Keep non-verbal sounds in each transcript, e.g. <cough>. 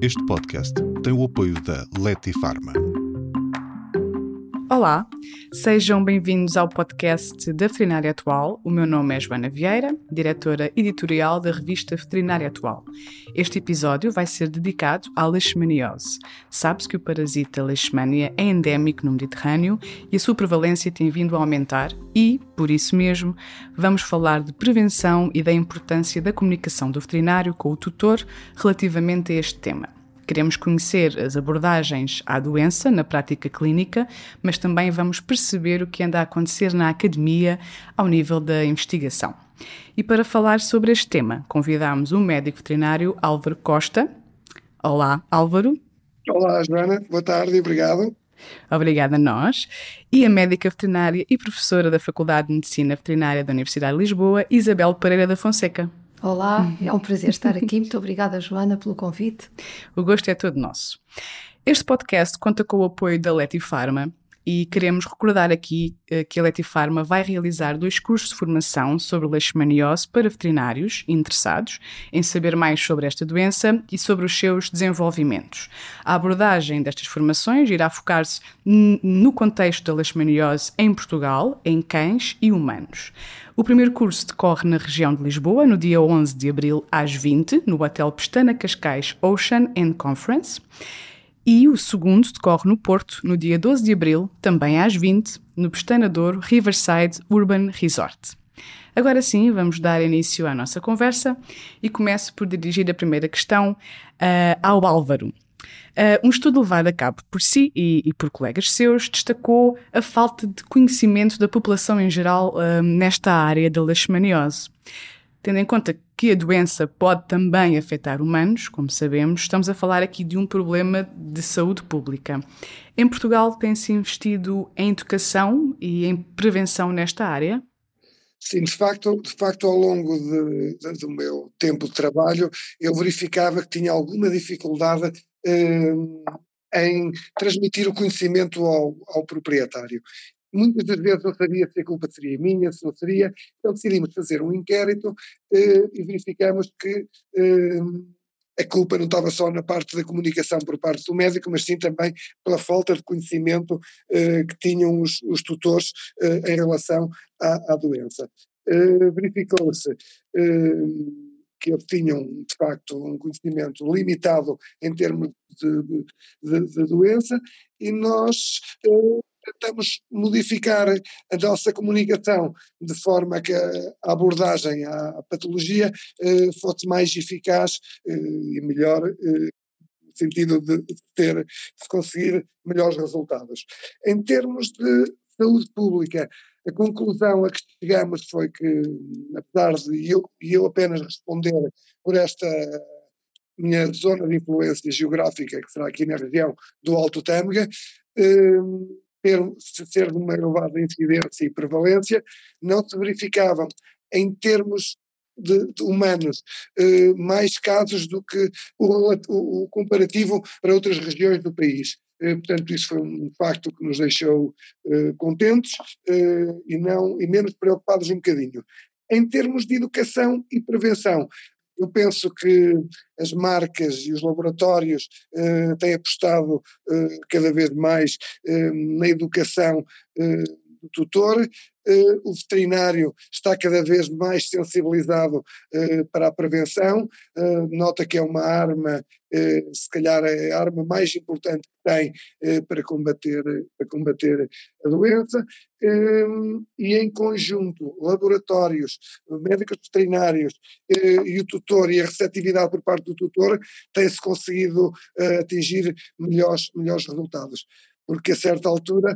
Este podcast tem o apoio da Leti Pharma. Olá, sejam bem-vindos ao podcast da Veterinária Atual. O meu nome é Joana Vieira, diretora editorial da revista Veterinária Atual. Este episódio vai ser dedicado à leishmaniose. Sabe-se que o parasita leishmania é endémico no Mediterrâneo e a sua prevalência tem vindo a aumentar e, por isso mesmo, vamos falar de prevenção e da importância da comunicação do veterinário com o tutor relativamente a este tema. Queremos conhecer as abordagens à doença na prática clínica, mas também vamos perceber o que anda a acontecer na academia ao nível da investigação. E para falar sobre este tema, convidamos o médico veterinário Álvaro Costa. Olá, Álvaro. Olá, Joana. Boa tarde e obrigado. Obrigada a nós. E a médica veterinária e professora da Faculdade de Medicina Veterinária da Universidade de Lisboa, Isabel Pereira da Fonseca. Olá, é um prazer estar aqui. <laughs> Muito obrigada, Joana, pelo convite. O gosto é todo nosso. Este podcast conta com o apoio da Leti Pharma e queremos recordar aqui uh, que a Leti Pharma vai realizar dois cursos de formação sobre leishmaniose para veterinários interessados em saber mais sobre esta doença e sobre os seus desenvolvimentos. A abordagem destas formações irá focar-se no contexto da leishmaniose em Portugal, em cães e humanos. O primeiro curso decorre na região de Lisboa, no dia 11 de abril às 20, no Hotel Pestana Cascais Ocean and Conference. E o segundo decorre no Porto, no dia 12 de abril, também às 20, no Pestana Douro Riverside Urban Resort. Agora sim, vamos dar início à nossa conversa e começo por dirigir a primeira questão uh, ao Álvaro. Uh, um estudo levado a cabo por si e, e, por colegas seus destacou a falta de conhecimento da população em geral uh, nesta área da leishmaniose. Tendo em conta que a doença pode também afetar humanos, como sabemos, estamos a falar aqui de um problema de saúde pública. Em Portugal tem-se investido em educação e em prevenção nesta área? Sim, de facto, de facto ao longo de, de, do meu tempo de trabalho, eu verificava que tinha alguma dificuldade em transmitir o conhecimento ao, ao proprietário. Muitas das vezes não sabia se a culpa seria minha, se não seria, então decidimos fazer um inquérito eh, e verificamos que eh, a culpa não estava só na parte da comunicação por parte do médico, mas sim também pela falta de conhecimento eh, que tinham os, os tutores eh, em relação à, à doença. Eh, verificou-se eh, que eles tinham, de facto, um conhecimento limitado em termos de, de, de doença, e nós tentamos modificar a nossa comunicação de forma que a abordagem à patologia eh, fosse mais eficaz eh, e melhor eh, no sentido de, ter, de conseguir melhores resultados. Em termos de saúde pública, a conclusão a que chegamos foi que, apesar de eu, eu apenas responder por esta minha zona de influência geográfica, que será aqui na região do Alto Tâmega, eh, ter, ser de uma elevada incidência e prevalência, não se verificavam em termos de, de humanos eh, mais casos do que o, o, comparativo para outras regiões do país. Eh, portanto, isso foi um facto que nos deixou eh, contentes eh, e, não, e menos preocupados um bocadinho. Em termos de educação e prevenção, eu penso que as marcas e os laboratórios eh, têm apostado eh, cada vez mais eh, na educação do tutor, Uh, o veterinário está cada vez mais sensibilizado uh, para a prevenção, uh, nota que é uma arma, se calhar é a arma mais importante que tem para, combater, para combater a doença, e em conjunto, laboratórios, médicos veterinários e o tutor e a receptividade por parte do tutor, tem-se conseguido atingir melhores, melhores resultados. Porque a certa altura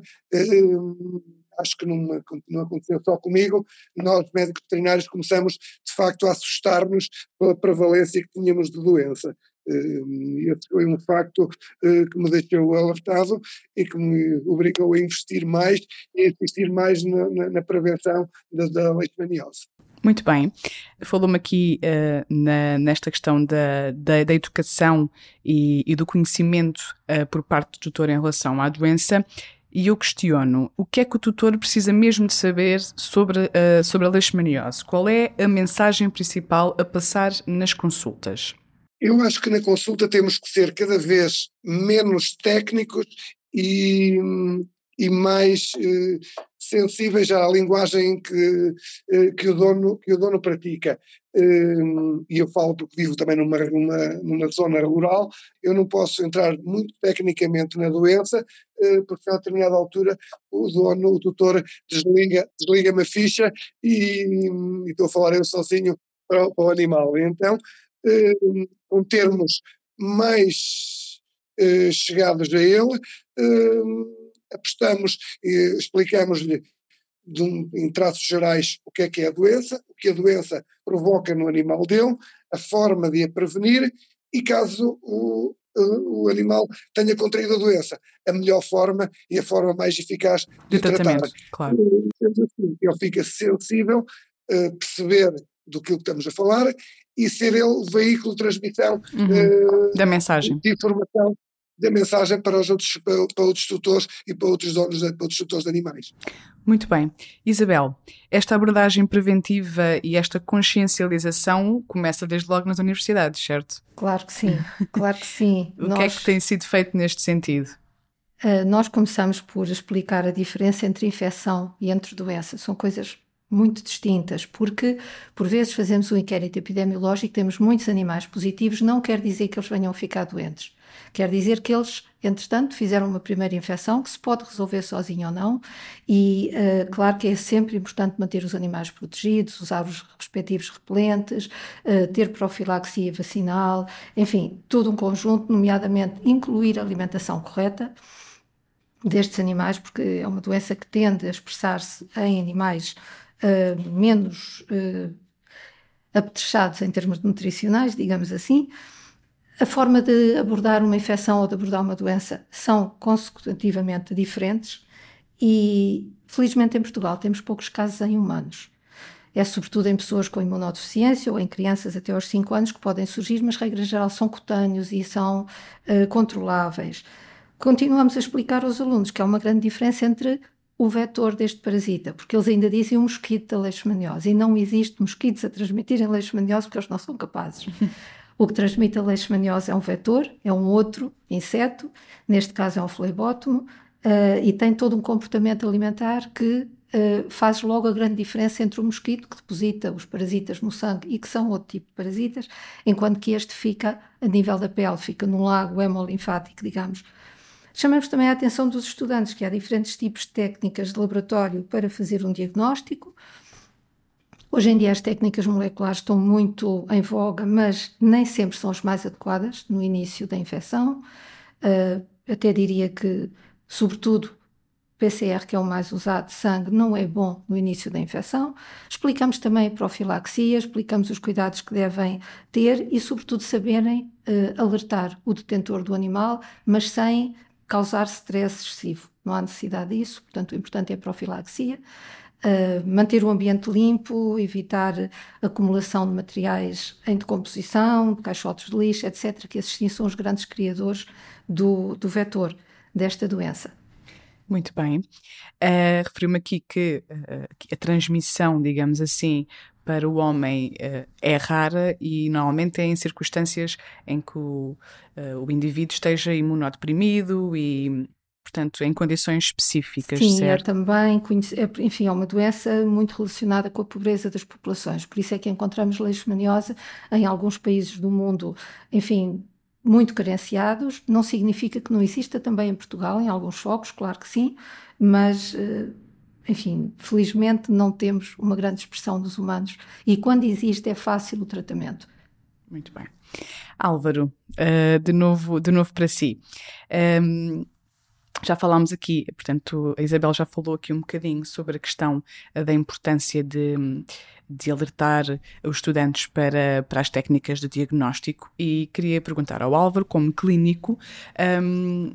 acho que não, não aconteceu só comigo, nós médicos veterinários começamos de facto a assustar-nos pela prevalência que tínhamos de doença. Uh, esse foi um facto uh, que me deixou alertado e que me obrigou a investir mais e a investir mais na, na, na prevenção da, da leishmaniose. Muito bem. Falou-me aqui uh, na, nesta questão da, da, da educação e, e, do conhecimento uh, por parte do tutor em relação à doença e eu questiono o que é que o tutor precisa mesmo de saber sobre, uh, sobre a leishmaniose? Qual é a mensagem principal a passar nas consultas? Eu acho que na consulta temos que ser cada vez menos técnicos e, e mais eh, sensíveis à linguagem que, eh, que, o, dono, que o dono pratica. Eh, e eu falo porque vivo também numa, numa, numa zona rural, eu não posso entrar muito tecnicamente na doença, eh, porque a determinada altura o dono, o tutor, desliga, desliga-me a ficha e, e, estou a falar eu sozinho para, para o animal. Então, eh, com termos mais eh, chegados a ele, apostamos e explicamos-lhe um, em traços gerais o que é que é a doença, o que a doença provoca no animal dele, a forma de a prevenir e caso o, o animal tenha contraído a doença, a melhor forma e a forma mais eficaz de, de tratar. Claro. Assim, ele fica sensível, uh, perceber do que estamos a falar e ser ele o veículo de transmissão uhum. uh, da mensagem. de informação da mensagem para os outros, para, para, outros tutores e para outros donos, para outros tutores de animais. Muito bem. Isabel, esta abordagem preventiva e esta consciencialização começa desde logo nas universidades, certo? Claro que sim, claro que sim. <laughs> o Nós... que é que tem sido feito neste sentido? Uh, nós começamos por explicar a diferença entre infecção e entre doença. São coisas muito distintas, porque por vezes fazemos um inquérito epidemiológico, temos muitos animais positivos, não quer dizer que eles venham a ficar doentes. Quer dizer que eles, entretanto, fizeram uma primeira infecção que se pode resolver sozinho ou não, e uh, claro que é sempre importante manter os animais protegidos, usar os respectivos repelentes, uh, ter profilaxia vacinal, enfim, todo um conjunto, nomeadamente incluir a alimentação correta destes animais, porque é uma doença que tende a expressar-se em animais uh, menos apetrechados em termos nutricionais, digamos assim. A forma de abordar uma infecção ou de abordar uma doença são consecutivamente diferentes e, felizmente, em Portugal temos poucos casos em humanos. É sobretudo em pessoas com imunodeficiência ou em crianças até aos 5 anos que podem surgir, mas, regra geral, são cutâneos e são uh, controláveis. Continuamos a explicar aos alunos que há uma grande diferença entre o vetor deste parasita, porque eles ainda dizem um mosquito da leishmaniose e não existe mosquitos a transmitirem leishmaniose porque eles não são capazes. <laughs> o que transmite a leishmaniose é um vetor, é um outro inseto, neste caso é um flebótomo, uh, e tem todo um comportamento alimentar que uh, faz logo a grande diferença entre o mosquito, que deposita os parasitas no sangue e que são outro tipo de parasitas, enquanto que este fica a nível da pele, fica num lago hemolinfático, digamos, Chamamos também a atenção dos estudantes que há diferentes tipos de técnicas de laboratório para fazer um diagnóstico. Hoje em dia as técnicas moleculares estão muito em voga, mas nem sempre são as mais adequadas no início da infecção. Uh, até diria que, sobretudo, PCR, que é o mais usado, sangue, não é bom no início da infecção. Explicamos também a profilaxia, explicamos os cuidados que devem ter e, sobretudo, saberem uh, alertar o detentor do animal, mas sem causar stress excessivo. Não há necessidade disso, portanto, o importante é a profilaxia. Uh, manter o ambiente limpo, evitar acumulação de materiais em decomposição, de caixotes de lixo, etc., que esses sim são os grandes criadores do, do vetor desta doença. Muito bem. Uh, Referiu-me aqui que uh, a transmissão, digamos assim, para o homem uh, é rara e normalmente é em circunstâncias em que o, o indivíduo esteja imunodeprimido e, portanto, em condições específicas, Sim, é certo? também, é, enfim, é uma doença muito relacionada com a pobreza das populações, por isso é que encontramos leishmaniose em alguns países do mundo, enfim, muito carenciados, não significa que não exista também em Portugal, em alguns focos, claro que sim, mas uh, enfim, felizmente não temos uma grande expressão dos humanos e quando existe é fácil o tratamento. Muito bem. Álvaro, uh, de, novo, de novo para si. Um, já falámos aqui, portanto, a Isabel já falou aqui um bocadinho sobre a questão da importância de, de alertar os estudantes para, para as técnicas de diagnóstico e queria perguntar ao Álvaro, como clínico, um,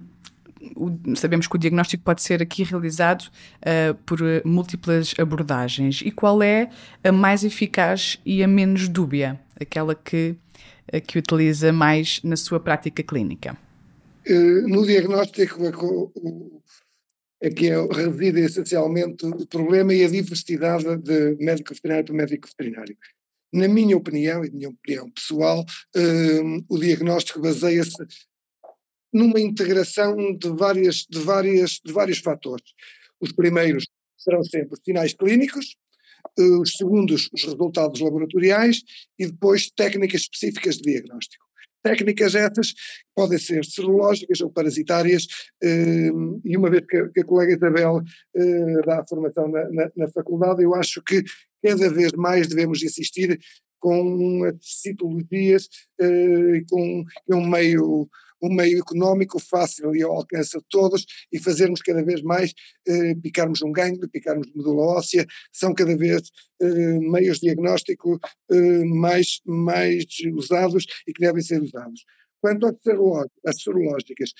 o, sabemos que o diagnóstico pode ser aqui realizado uh, por múltiplas abordagens. E qual é a mais eficaz e a menos dúbia? Aquela que, que utiliza mais na sua prática clínica? Uh, no diagnóstico, é que é, reside essencialmente o problema e a diversidade de médico veterinário para médico veterinário. Na minha opinião, e minha opinião pessoal, um, o diagnóstico baseia-se numa integração de, várias, de, várias, de vários fatores. Os primeiros serão sempre os sinais clínicos, os segundos, os resultados laboratoriais e depois técnicas específicas de diagnóstico. Técnicas essas podem ser serológicas ou parasitárias, hum, e uma vez que a colega Isabel hum, dá a formação na, na, na faculdade, eu acho que cada vez mais devemos insistir com citologias hum, e com um meio um meio económico fácil e ao alcance de todos e fazermos cada vez mais, eh, picarmos um gangue, picarmos medula óssea, são cada vez eh, meios diagnósticos eh, mais, mais usados e que devem ser usados. Quanto às serológicas,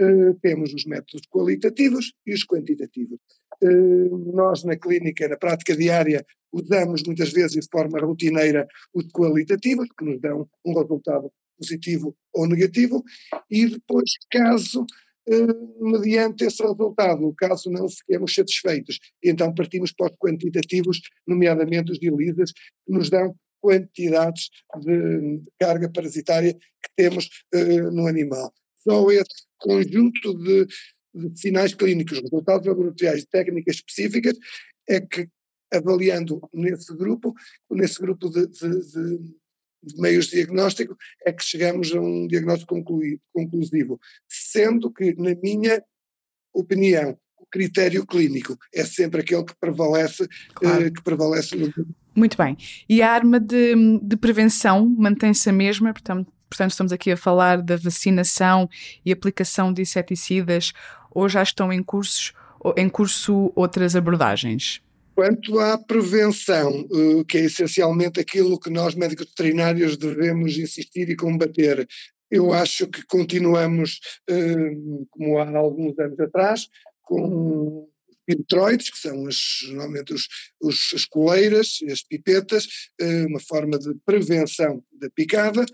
Uh, temos os métodos qualitativos e os quantitativos. Uh, nós, na clínica, na prática diária, usamos muitas vezes de forma rotineira os qualitativos, que nos dão um resultado positivo ou negativo, e depois, caso, eh, mediante esse resultado, caso não fiquemos satisfeitos, então partimos para os quantitativos, nomeadamente os de ELISAs, que nos dão quantidades de, carga parasitária que temos eh, no animal. Só esse conjunto de, de sinais clínicos, resultados laboratoriais, técnicas específicas, é que avaliando nesse grupo, nesse grupo de, de, de meios de diagnóstico, é que chegamos a um diagnóstico conclusivo. Sendo que, na minha opinião, o critério clínico é sempre aquele que prevalece, claro. eh, que prevalece no. Muito bem. E a arma de, de prevenção mantém-se a mesma, portanto, portanto, estamos aqui a falar da vacinação e aplicação de inseticidas, ou já estão em, cursos, em curso outras abordagens? Quanto à prevenção, eh, que é essencialmente aquilo que nós médicos veterinários devemos insistir e combater, eu acho que continuamos, eh, como há alguns anos atrás, com pipetroides, que são normalmente os, os, as coleiras, as pipetas, eh, uma forma de prevenção da picada.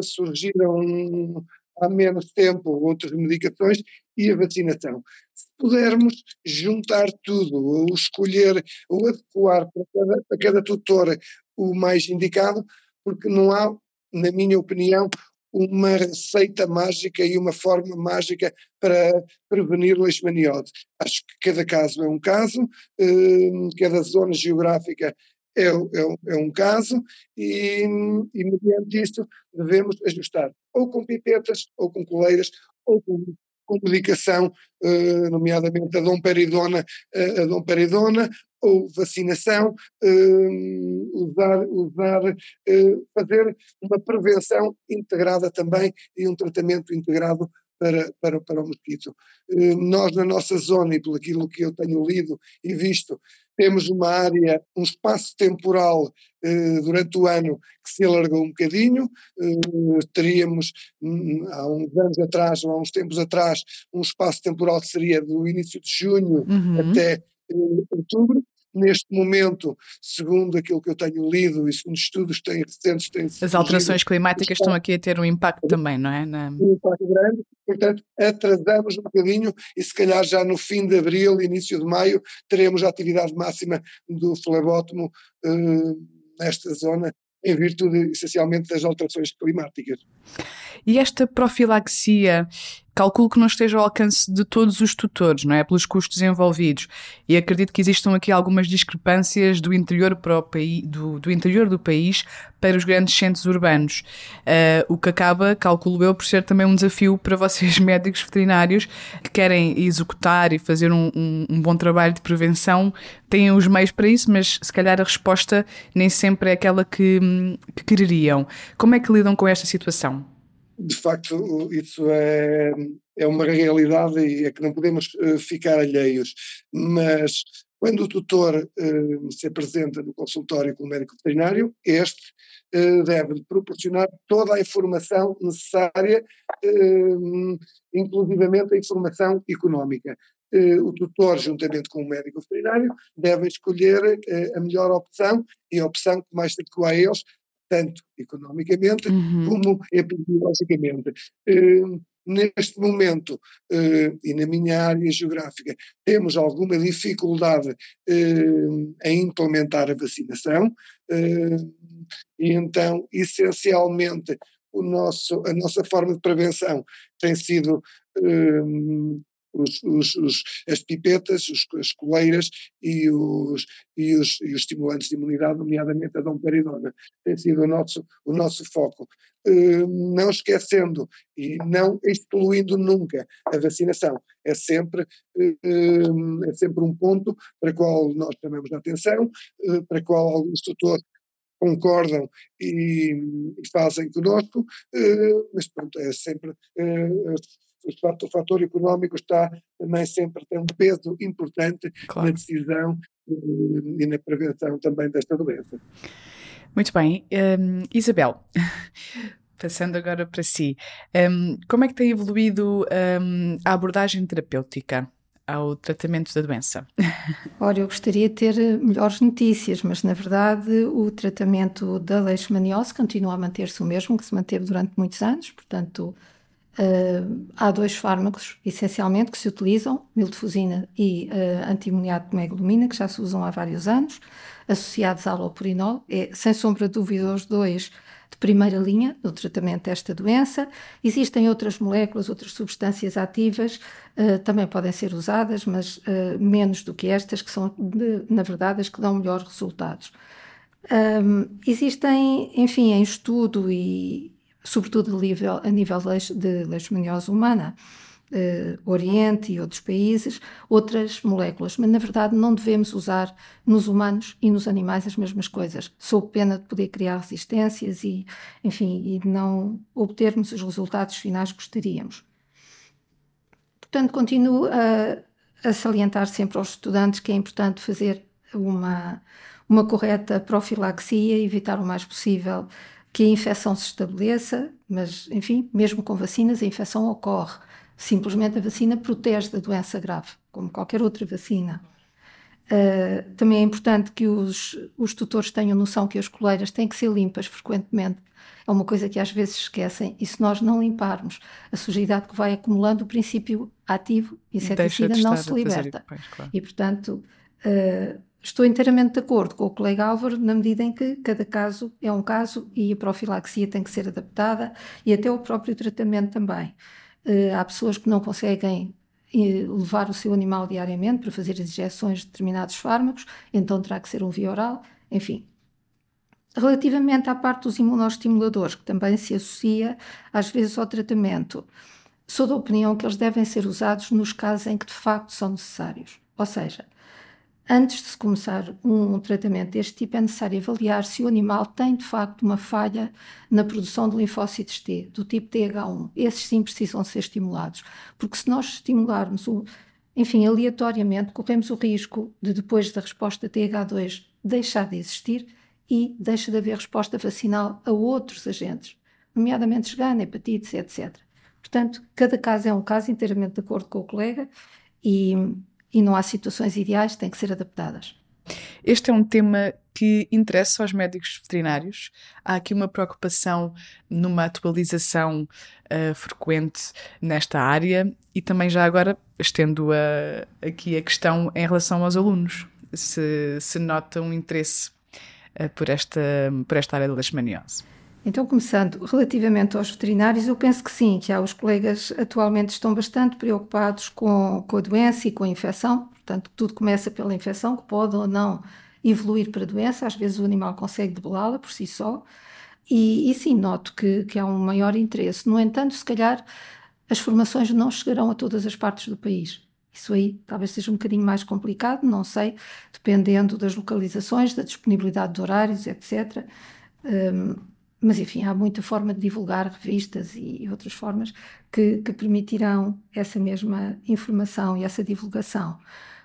Surgiram há menos tempo outras medicações e a vacinação. Se pudermos juntar tudo, ou escolher, ou adequar para cada, para cada tutor o mais indicado, porque não há, na minha opinião, uma receita mágica e uma forma mágica para prevenir leishmaniose. Acho que cada caso é um caso, eh, cada zona geográfica é, é, é um caso e, e, mediante isto, devemos ajustar ou com pipetas, ou com coleiras, ou com, com medicação, eh, nomeadamente a domperidona, eh, a domperidona, ou vacinação, eh, usar, usar fazer uma prevenção integrada também e um tratamento integrado para, para, para o mosquito. Nós, na nossa zona, e pelo aquilo que eu tenho lido e visto, temos uma área, um espaço temporal eh, durante o ano que se alargou um bocadinho, eh, teríamos hum, há uns anos atrás, ou há uns tempos atrás, um espaço temporal que seria do início de junho uhum. até eh, outubro, neste momento, segundo aquilo que eu tenho lido e segundo estudos que têm recentes, têm As alterações climáticas estão aqui a ter um impacto também, não é? Na... Um impacto grande, portanto, atrasamos um bocadinho e se calhar já no fim de abril, início de maio, teremos a atividade máxima do flebótomo uh, nesta zona em virtude essencialmente das alterações climáticas. E esta profilaxia, calculo que não esteja ao alcance de todos os tutores, não é? Pelos custos envolvidos. E acredito que existam aqui algumas discrepâncias do interior, para o país, do, do interior do país para os grandes centros urbanos. Uh, o que acaba, calculo eu, por ser também um desafio para vocês, <laughs> médicos veterinários, que querem executar e fazer um, um, um bom trabalho de prevenção, têm os meios para isso, mas se calhar a resposta nem sempre é aquela que, que quereriam. Como é que lidam com esta situação? De facto, isso é, é uma realidade e é que não podemos uh, ficar alheios. Mas quando o tutor uh, se apresenta no consultório com o médico veterinário, este uh, deve proporcionar toda a informação necessária, inclusivamente a informação económica. O tutor, juntamente com o médico veterinário, deve escolher a melhor opção e a opção que mais se adequa a eles, tanto economicamente uhum. como epidemiologicamente. Uh, neste momento, eh, e na minha área geográfica, temos alguma dificuldade eh, em implementar a vacinação, e então, essencialmente, o nosso, a nossa forma de prevenção tem sido os, os, os, as pipetas, as coleiras e os, e, os, e os estimulantes de imunidade, nomeadamente a domperidona. Tem sido o nosso, o nosso foco. Uh, não esquecendo e não excluindo nunca a vacinação. É sempre, uh, é sempre um ponto para o qual nós chamamos a atenção, uh, para o qual alguns tutores concordam e, e fazem conosco, mas pronto, é sempre o fator económico está também sempre tem um peso importante claro. na decisão eh, e na prevenção também desta doença. Muito bem. Um, Isabel, <laughs> passando agora para si, um, como é que tem evoluído um, a abordagem terapêutica? ao tratamento da doença? <laughs> Ora, eu gostaria de ter melhores notícias, mas na verdade o tratamento da leishmaniose continua a manter-se o mesmo que se manteve durante muitos anos, portanto Uh, há dois fármacos, essencialmente, que se utilizam, miltefosina e uh, antimoniato de meglumina, que já se usam há vários anos, associados ao alopurinol. É, sem sombra de dúvida, os dois de primeira linha no tratamento desta doença. Existem outras moléculas, outras substâncias ativas, uh, também podem ser usadas, mas menos do que estas, que são, de, na verdade, as que dão melhores resultados. Um, existem, enfim, em estudo e, sobretudo a nível, a nível de leishmaniose humana, uh, Oriente e outros países, outras moléculas, mas na verdade não devemos usar nos humanos e nos animais as mesmas coisas, sob pena de poder criar resistências e, enfim, e não obtermos os resultados finais que gostaríamos. Portanto, continuo a, a salientar sempre aos estudantes que é importante fazer uma, uma correta profilaxia, evitar o mais possível que a infecção se estabeleça, mas, enfim, mesmo com vacinas, a infecção ocorre. Simplesmente a vacina protege da doença grave, como qualquer outra vacina. Uh, também é importante que os, os tutores tenham noção que as coleiras têm que ser limpas frequentemente. É uma coisa que às vezes esquecem. E se nós não limparmos a sujidade que vai acumulando, o princípio ativo inseticida não se liberta. Depois, claro. E, portanto, uh, Estou inteiramente de acordo com o colega Álvaro, na medida em que cada caso é um caso e a profilaxia tem que ser adaptada e até o próprio tratamento também. Uh, há pessoas que não conseguem eh, levar o seu animal diariamente para fazer as injeções de determinados fármacos, então terá que ser um via oral, enfim. Relativamente à parte dos imunoestimuladores, que também se associa às vezes ao tratamento, sou da opinião que eles devem ser usados nos casos em que de facto são necessários. Ou seja, Antes de se começar um tratamento deste tipo, é necessário avaliar se o animal tem de facto uma falha na produção de linfócitos T, do tipo TH1. Esses sim precisam ser estimulados, porque se nós estimularmos, o, enfim, aleatoriamente, corremos o risco de depois da resposta TH2 deixar de existir e deixa de haver resposta vacinal a outros agentes, nomeadamente esgana, hepatites, etc. Portanto, cada caso é um caso inteiramente de acordo com o colega e e não há situações ideais, têm que ser adaptadas. Este é um tema que interessa aos médicos veterinários. Há aqui uma preocupação numa atualização uh, frequente nesta área e também já agora estendo a, aqui a questão em relação aos alunos. Se, se nota um interesse uh, por, esta, por esta área da leishmaniose. Então, começando relativamente aos veterinários, eu penso que sim, que há os colegas atualmente estão bastante preocupados com, com a doença e com a infecção. Portanto, tudo começa pela infecção, que pode ou não evoluir para a doença. Às vezes o animal consegue debelá-la por si só. E, e sim, noto que, que há um maior interesse. No entanto, se calhar as formações não chegarão a todas as partes do país. Isso aí talvez seja um bocadinho mais complicado, não sei, dependendo das localizações, da disponibilidade de horários, etc. Um, mas, enfim, há muita forma de divulgar revistas e outras formas que, que permitirão essa mesma informação e essa divulgação.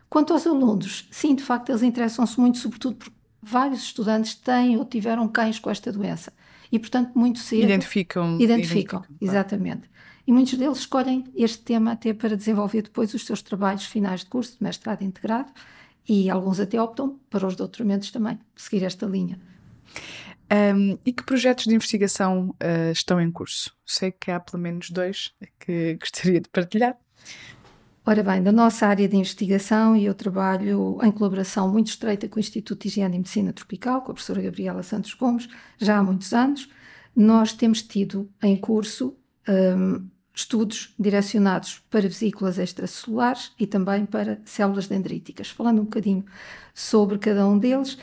Quanto aos alunos, sim, de facto, eles interessam-se muito, sobretudo porque vários estudantes têm ou tiveram cães com esta doença. E, portanto, muito cedo. Identificam. Identificam, identificam exatamente. E muitos deles escolhem este tema até para desenvolver depois os seus trabalhos finais de curso, de mestrado integrado, e alguns até optam para os doutoramentos também, seguir esta linha. Um, e que projetos de investigação uh, estão em curso? Sei que há pelo menos dois que <laughs> gostaria de partilhar. Ora bem, da nossa área de investigação, e eu trabalho em colaboração muito estreita com o Instituto de Higiene e Medicina Tropical, com a professora Gabriela Santos Gomes, já há muitos anos, nós temos tido em curso um, estudos direcionados para vesículas extracelulares e também para células dendríticas. Falando um bocadinho sobre cada um deles,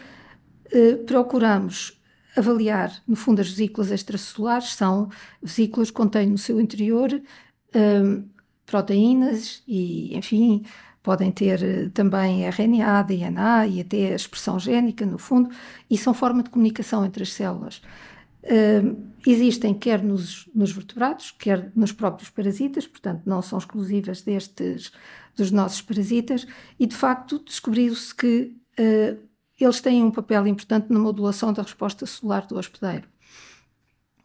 eh, procuramos avaliar, no fundo, as vesículas extracelulares são vesículas que contêm no seu interior um, proteínas e, enfim, podem ter eh, também RNA, DNA e até expressão génica, no fundo, e são forma de comunicação entre as células. Uh, existem quer nos, nos, vertebrados, quer nos próprios parasitas, portanto, não são exclusivas destes, dos nossos parasitas, e de facto descobriu-se que uh, eles têm um papel importante na modulação da resposta celular do hospedeiro.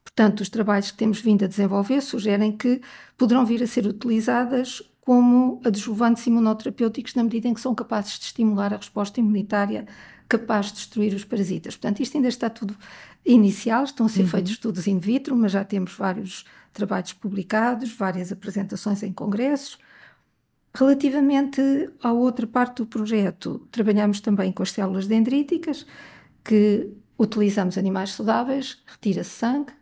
Portanto, os trabalhos que temos vindo a desenvolver sugerem que poderão vir a ser utilizadas como adjuvantes imunoterapêuticos na medida em que são capazes de estimular a resposta imunitária capaz de destruir os parasitas. Portanto, isto ainda está tudo inicial, estão a ser uhum. feitos estudos in vitro, mas já temos vários trabalhos publicados, várias apresentações em congressos. Relativamente à outra parte do projeto, trabalhamos também com as células dendríticas, que utilizamos animais saudáveis, retira-se sangue,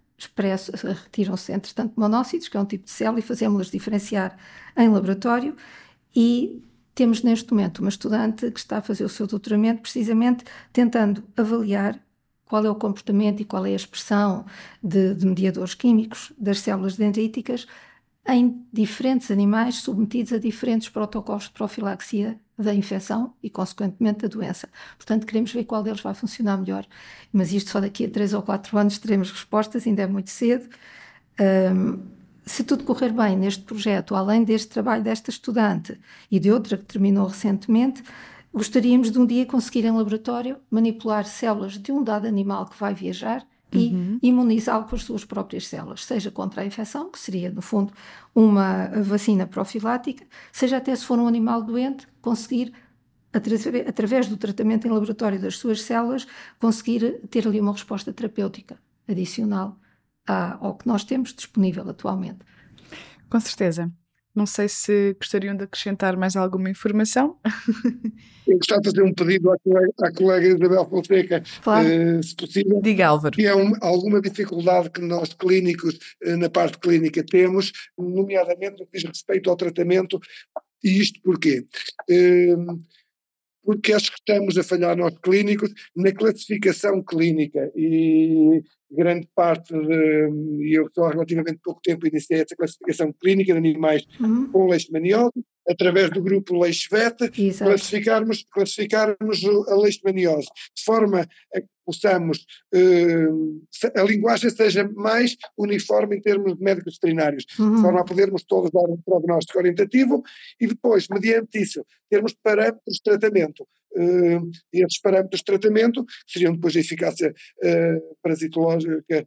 retiram-se, entretanto, monócitos, que é um tipo de célula, e fazemos-las diferenciar em laboratório. E temos neste momento uma estudante que está a fazer o seu doutoramento precisamente tentando avaliar qual é o comportamento e qual é a expressão de, de mediadores químicos das células dendríticas em diferentes animais submetidos a diferentes protocolos de profilaxia da infecção e, consequentemente, da doença. Portanto, queremos ver qual deles vai funcionar melhor. Mas isto só daqui a três ou quatro anos teremos respostas, ainda é muito cedo. Um, se tudo correr bem neste projeto, além deste trabalho desta estudante e de outra que terminou recentemente, gostaríamos de um dia conseguir em laboratório manipular células de um dado animal que vai viajar e uhum. imunizá-lo com as suas próprias células, seja contra a infecção, que seria, no fundo, uma vacina profilática, seja até se for um animal doente, conseguir, através do tratamento em laboratório das suas células, conseguir ter ali uma resposta terapêutica adicional ao que nós temos disponível atualmente. Com certeza. Não sei se gostariam de acrescentar mais alguma informação. <laughs> Eu gostava de fazer um pedido à colega, à colega Isabel Fonseca, claro. uh, se possível. Diga, Álvaro. Que é um, alguma dificuldade que nós clínicos, uh, na parte clínica, temos, nomeadamente no que diz respeito ao tratamento. E isto porquê? Uh, porque acho que estamos a falhar nós clínicos na classificação clínica e grande parte, de, e eu só há relativamente pouco tempo iniciei essa classificação clínica de animais uhum. com leishmaniose, através do grupo Leishvet, classificarmos, classificarmos a leishmaniose, de forma a que possamos, eh, a linguagem seja mais uniforme em termos de médicos veterinários, uhum. de forma a podermos todos dar um prognóstico orientativo e depois, mediante isso, termos parâmetros de tratamento. Uh, esses parâmetros de tratamento seriam depois a eficácia uh, parasitológica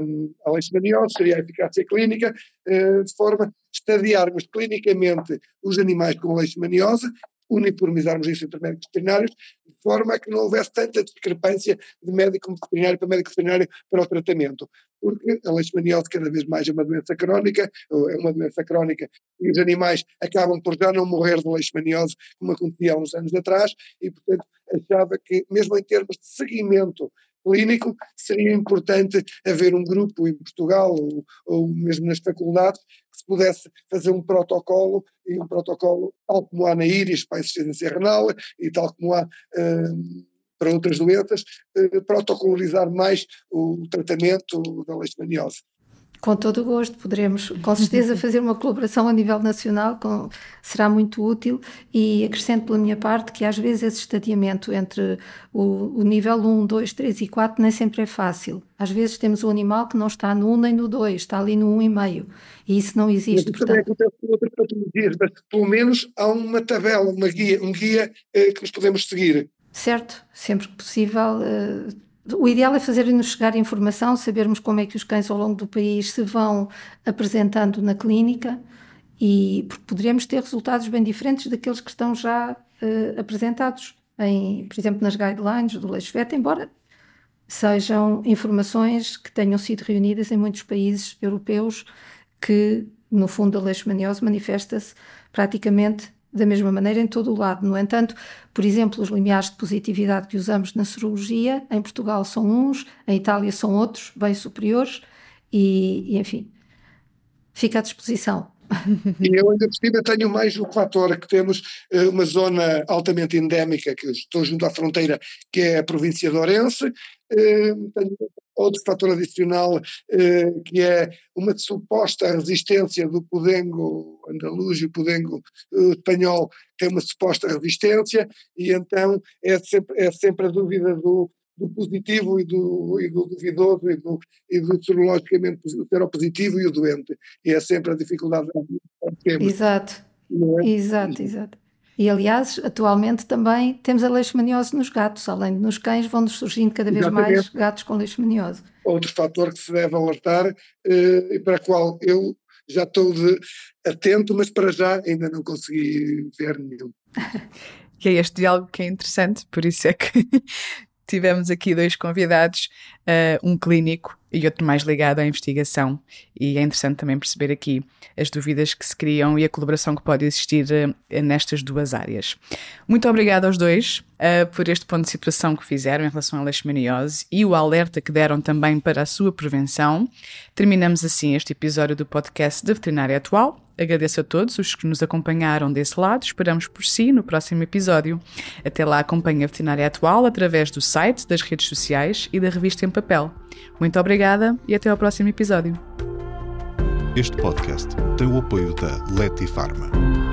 um, a leishmaniose, seria a eficácia clínica, uh, de forma a estadiarmos clinicamente os animais com leishmaniose uniformizarmos isso entre médicos veterinários, de forma a que não houvesse tanta discrepância de médico veterinário para médico veterinário para o tratamento. Porque a leishmaniose cada vez mais é uma doença crónica, é uma doença crónica, e os animais acabam por já não morrer de leishmaniose como acontecia há uns anos atrás, e portanto achava que, mesmo em termos de seguimento clínico, seria importante haver um grupo em Portugal ou, ou mesmo nas faculdades que se pudesse fazer um protocolo e um protocolo tal como há na íris para a insuficiência renal e tal como há uh, para outras doenças, uh, protocolarizar mais o tratamento da leishmaniose. Com todo o gosto, poderemos com certeza <laughs> fazer uma colaboração a nível nacional, com, será muito útil e acrescento pela minha parte que às vezes esse estadiamento entre o, o, nível 1, 2, 3 e 4 nem sempre é fácil. Às vezes temos um animal que não está no 1 nem no 2, está ali no 1,5 e isso não existe. Mas também acontece com outras patologias, mas pelo menos há uma tabela, uma guia, um guia eh, que nos podemos seguir. Certo, sempre que possível. Eh, o ideal é fazer-nos chegar informação, sabermos como é que os cães ao longo do país se vão apresentando na clínica e poderíamos ter resultados bem diferentes daqueles que estão já uh, apresentados, em, por exemplo, nas guidelines do Leixvet, embora sejam informações que tenham sido reunidas em muitos países europeus que, no fundo, a leishmaniose manifesta-se praticamente da mesma maneira em todo o lado. No entanto, por exemplo, os limiares de positividade que usamos na serologia, em Portugal são uns, em Itália são outros, bem superiores, e, e enfim, fica à disposição. <laughs> E eu ainda por cima tenho mais o fator que temos uh, uma zona altamente endémica, que estou junto à fronteira, que é a província de Orense. Uh, tenho outro fator adicional, uh, que é uma suposta resistência do podengo andaluz e o podengo espanhol, tem uma suposta resistência, e então é sempre, é sempre a dúvida do, do positivo e do, e do duvidoso e do, e do serologicamente seropositivo e o doente. E é sempre a dificuldade. Exato, é? exato, exato. E aliás, atualmente também temos a leishmaniose nos gatos, além de nos cães, vão-nos surgindo cada vez Exatamente. mais gatos com leishmaniose. Outro fator que se deve alertar eh, e para o qual eu já estou de, atento, mas para já ainda não consegui ver nenhum. <laughs> E é este diálogo que é interessante, por isso é que tivemos aqui dois convidados, uh, um clínico e outro mais ligado à investigação. E é interessante também perceber aqui as dúvidas que se criam e a colaboração que pode existir uh, nestas duas áreas. Muito obrigada aos dois uh, por este ponto de situação que fizeram em relação à leishmaniose e o alerta que deram também para a sua prevenção. Terminamos assim este episódio do podcast da Veterinária Atual. Agradeço a todos os que nos acompanharam desse lado. Esperamos por si no próximo episódio. Até lá, acompanhe a Veterinária Atual através do site, das redes sociais e da revista em papel. Muito obrigada e até ao próximo episódio. Este podcast tem o apoio da Leti Pharma.